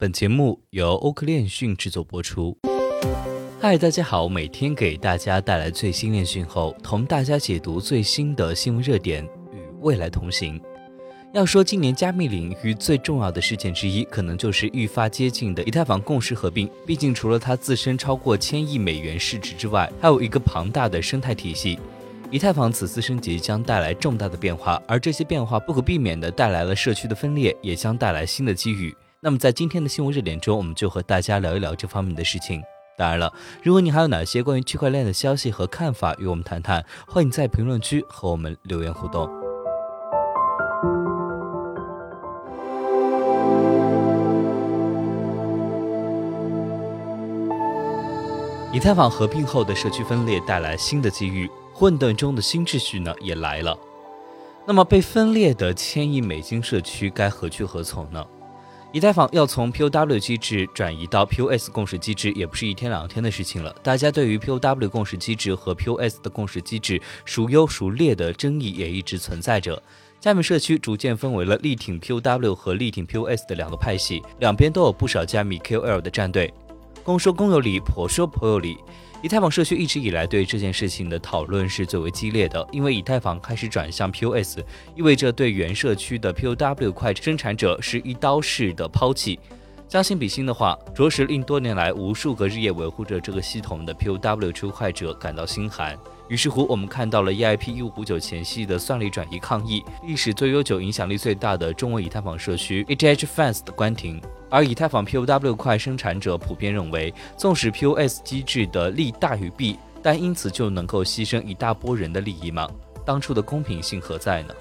本节目由欧科链讯制作播出。嗨，大家好，每天给大家带来最新链讯后，同大家解读最新的新闻热点，与未来同行。要说今年加密领域最重要的事件之一，可能就是愈发接近的以太坊共识合并。毕竟，除了它自身超过千亿美元市值之外，还有一个庞大的生态体系。以太坊此次升级将带来重大的变化，而这些变化不可避免地带来了社区的分裂，也将带来新的机遇。那么在今天的新闻热点中，我们就和大家聊一聊这方面的事情。当然了，如果你还有哪些关于区块链的消息和看法与我们谈谈，欢迎在评论区和我们留言互动。以太坊合并后的社区分裂带来新的机遇，混沌中的新秩序呢也来了。那么被分裂的千亿美金社区该何去何从呢？以太坊要从 POW 机制转移到 POS 共识机制，也不是一天两天的事情了。大家对于 POW 共识机制和 POS 的共识机制孰优孰劣的争议也一直存在着。加密社区逐渐分为了力挺 POW 和力挺 POS 的两个派系，两边都有不少加密 KOL 的战队。公说公有理，婆说婆有理。以太坊社区一直以来对这件事情的讨论是最为激烈的，因为以太坊开始转向 POS，意味着对原社区的 POW 快生产者是一刀式的抛弃。将心比心的话，着实令多年来无数个日夜维护着这个系统的 POW 出快者感到心寒。于是乎，我们看到了 EIP 一五五九前夕的算力转移抗议，历史最悠久、影响力最大的中文以太坊社区 ETH Fans 的关停。而以太坊 POW 块生产者普遍认为，纵使 POS 机制的利大于弊，但因此就能够牺牲一大波人的利益吗？当初的公平性何在呢？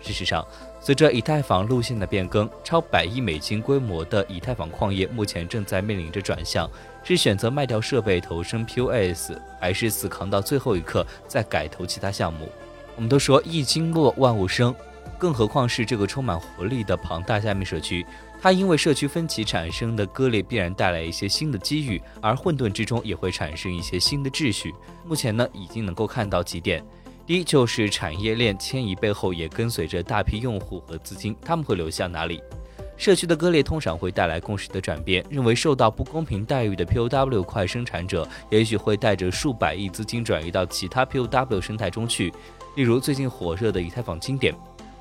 事实上，随着以太坊路线的变更，超百亿美金规模的以太坊矿业目前正在面临着转向：是选择卖掉设备投身 POS，还是死扛到最后一刻再改投其他项目？我们都说一经落万物生，更何况是这个充满活力的庞大加密社区，它因为社区分歧产生的割裂必然带来一些新的机遇，而混沌之中也会产生一些新的秩序。目前呢，已经能够看到几点。一就是产业链迁移背后也跟随着大批用户和资金，他们会流向哪里？社区的割裂通常会带来共识的转变，认为受到不公平待遇的 POW 块生产者，也许会带着数百亿资金转移到其他 POW 生态中去，例如最近火热的以太坊经典。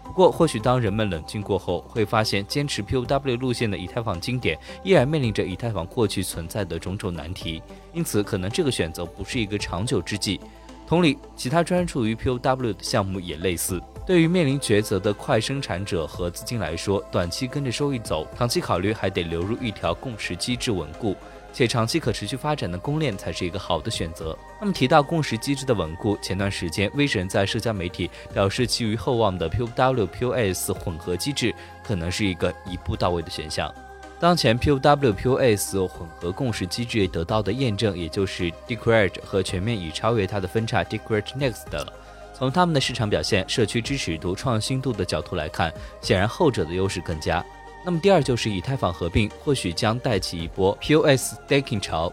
不过，或许当人们冷静过后，会发现坚持 POW 路线的以太坊经典依然面临着以太坊过去存在的种种难题，因此可能这个选择不是一个长久之计。同理，其他专注于 POW 的项目也类似。对于面临抉择的快生产者和资金来说，短期跟着收益走，长期考虑还得流入一条共识机制稳固且长期可持续发展的公链才是一个好的选择。那么提到共识机制的稳固，前段时间威神在社交媒体表示，寄予厚望的 POW POS 混合机制可能是一个一步到位的选项。当前 POW POS 混合共识机制得到的验证，也就是 Decred 和全面已超越它的分叉 Decred Next 了。从他们的市场表现、社区支持度、创新度的角度来看，显然后者的优势更佳。那么第二就是以太坊合并，或许将带起一波 POS Staking 潮。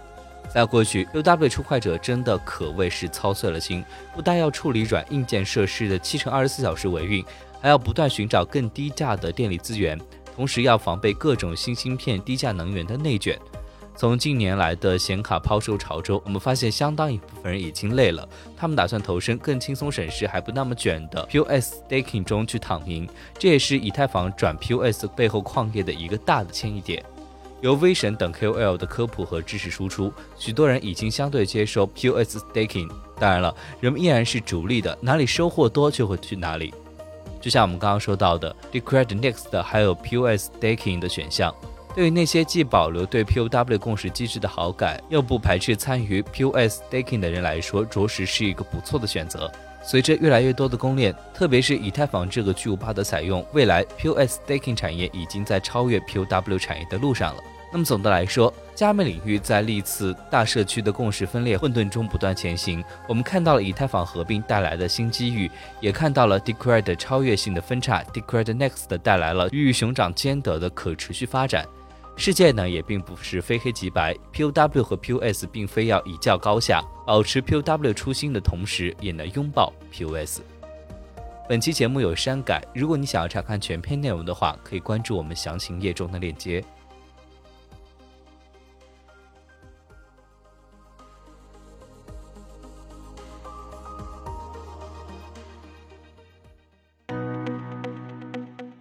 在过去，POW 出快者真的可谓是操碎了心，不但要处理软硬件设施的七乘二十四小时维运，还要不断寻找更低价的电力资源。同时要防备各种新芯片、低价能源的内卷。从近年来的显卡抛售潮中，我们发现相当一部分人已经累了，他们打算投身更轻松省事还不那么卷的 POS staking 中去躺赢。这也是以太坊转 POS 背后矿业的一个大的迁移点。由威神等 KOL 的科普和知识输出，许多人已经相对接受 POS staking。当然了，人们依然是逐利的，哪里收获多就会去哪里。就像我们刚刚说到的，Decred Next 还有 POS Staking 的选项，对于那些既保留对 POW 共识机制的好感，又不排斥参与 POS Staking 的人来说，着实是一个不错的选择。随着越来越多的公链，特别是以太坊这个巨无霸的采用，未来 POS Staking 产业已经在超越 POW 产业的路上了。那么总的来说，加密领域在历次大社区的共识分裂混沌中不断前行。我们看到了以太坊合并带来的新机遇，也看到了 Decred 超越性的分叉，Decred Next 带来了鱼与熊掌兼得的可持续发展。世界呢也并不是非黑即白，POW 和 POS 并非要一较高下，保持 POW 初心的同时，也能拥抱 POS。本期节目有删改，如果你想要查看全篇内容的话，可以关注我们详情页中的链接。